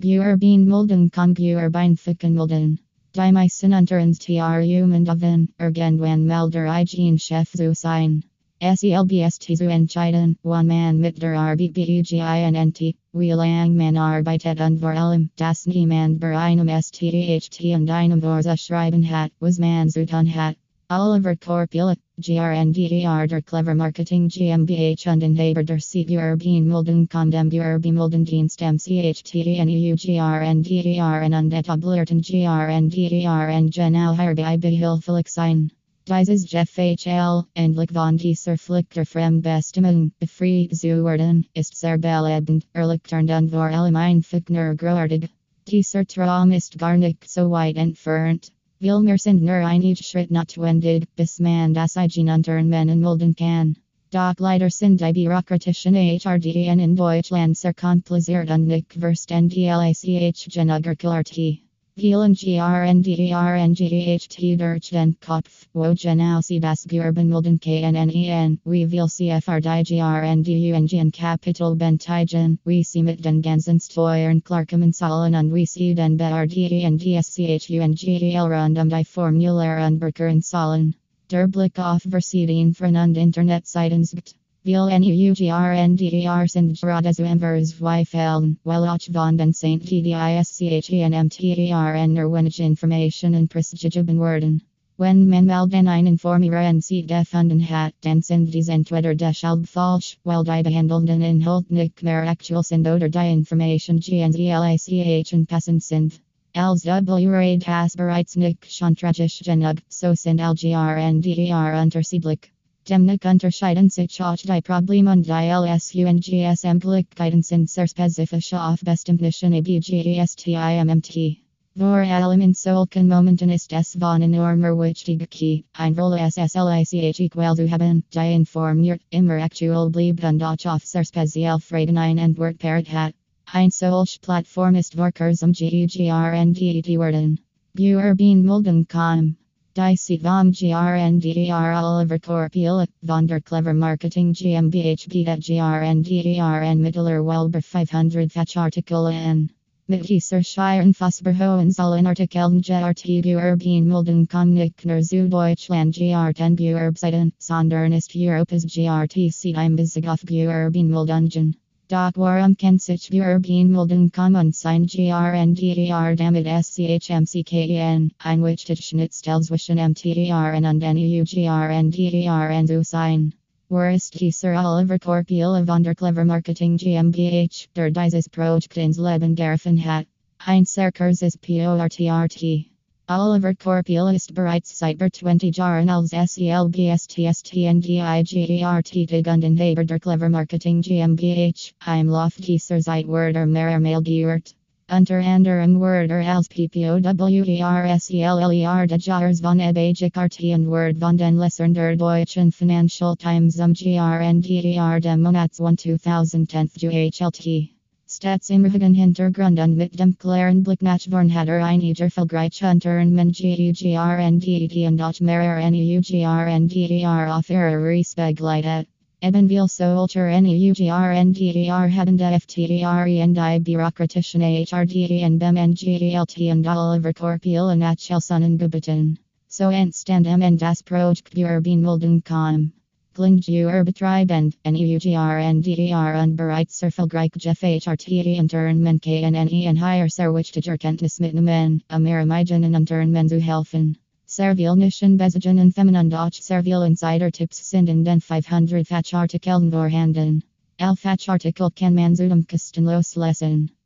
Buerbeen mulden kan buerbijn fikken mulden. Die meisten unterens tru mendoven, er irgendwann melder igen chef zu sein. SELBST zu entscheiden, one man mit der RBBUGINNT, wie lang man arbeitet und vor allem, das niemand bei einem STHT und einem Vorsa schreiben hat, was man zu tun hat. Oliver Korpila, GRNDER der Clever Marketing GmbH und Inhaber der Buerbeen Mulden Condem Buerbi Mulden Dienst MCHTNEU GRNDER und etablierten GRNDER genau hier bei Behilflich sein. Dieses Jeff HL, endlich von dieser Flicker Fremdbestimmung befreit zu werden, ist sehr belebend, erlichtend und vor allem einfach nur großartig. Dieser Traum ist gar nicht so weit entfernt. Wilmer sind nur einige Schritt notwendig, bis man das Eigenunternehmen melden kann. Doch leider sind die bürokratischen HRDN in Deutschland sehr kompliziert und nicht verständlich genug Vielen GRNDERNGEHT durch den Kopf, wo genau sie das Buerbenmelden KNNEN, wie will CFR die GRNDUNGN Kapital bentigen, wie sie mit den ganzen Steuern klarkommen sollen und wie sie den BRDEN DSCHUNGEL rund um die Formulären berkern sollen. Der Blick auf Versieden von und Internetseiten gibt. Vil NUUGRNDER sind gerade zu Verzweifeln, weil auch von den St. TDISCHENMTERN erwenig Information und Prestigieben werden. Wenn man mal den einen Formieren sie gefunden hat, dann sind dies entweder deshalb falsch, weil die behandelnden Inhalt nicht mehr aktuell sind oder die Information GNZLICH passend sind. Als W. das bereits nicht schon tragisch genug, so sind LGRNDER unterschiedlich. Demnach unterscheiden sich auch die Probleme und die LSUNGS-Möglichkeiten sehr spezifisch auf bestimmten ABGESTIMMT. Vor allem in solchen Momenten ist es von enormer Wichtigkeit, ein Rolle SSLICH equal zu haben, die informiert, immer aktuell bleibt und auch auf sehr speziell Fragen ein Antwort parat hat. Ein solch Plattform ist Vorkursum GEGRNDET werden. Buerbeen Mulden.com Seat vom GRNDER Oliver Korpila, von der Clever Marketing GmbH Beta GRNDERN Mittler Welber 500 Fachartikel Mit dieser Scheiren Fosberhohen Artikeln GRT Buerbeen Mulden Komnikner zu Deutschland GR10 Buerbseiten, sondern ist Europas GRT Seat im Bezug auf Buerbeen Mulden. Doc Warum Kensich Buerbeen Mulden Common Sign GRNDER damit SCHMCKEN, ein Wichtigschnittstellzwischen MTERN und NEU GRNDERN zu sein. Worst Sir Oliver Korpila von der Clever Marketing GmbH, der dieses Projekt ins Leben gerufen hat. Ein sehr kurzes PORTRT. Oliver Korpila ist bereits seit 20 Jahren als SELBSTSTNDIGERT gebunden Haber der Clever Marketing GmbH, im Lauf dieser Zeit mehr Mail geirrt. Unter anderem wurde als PPOWERSELLER de Jahres von Ebagikart und Word von den Lesern der Deutschen Financial Times um GRNDER dem Monats 1 2010 HLT. Stats immergen Hintergrund und mit dem klaren Blick nach vorn hat er einiger Felgreich Unternehmen GUGRNDET und auch mehr NEUGRNDER auf ihrer Respegleitet. Eben viel solcher NEUGRNDER haben der FTDRE und die bürokratischen HRDE und BEM und GELT und Oliver Korpila Nachhelsonnen gebeten. So entstand am das Projekt Buerbeenmelden.com. Klingjuer betreibend, NEUGRNDER und bereits erfolgreich Jeff HRT Internment KNNE und higher Serwichtiger Kenntnismitnehmen, Amerimigen Internment zu helfen. Servil nischen Bezigen und Feminen Doch Servil Insider Tipps sind in den 500 Fachartikeln vorhanden. El Fachartikel kann man zu dem kostenlos lesen.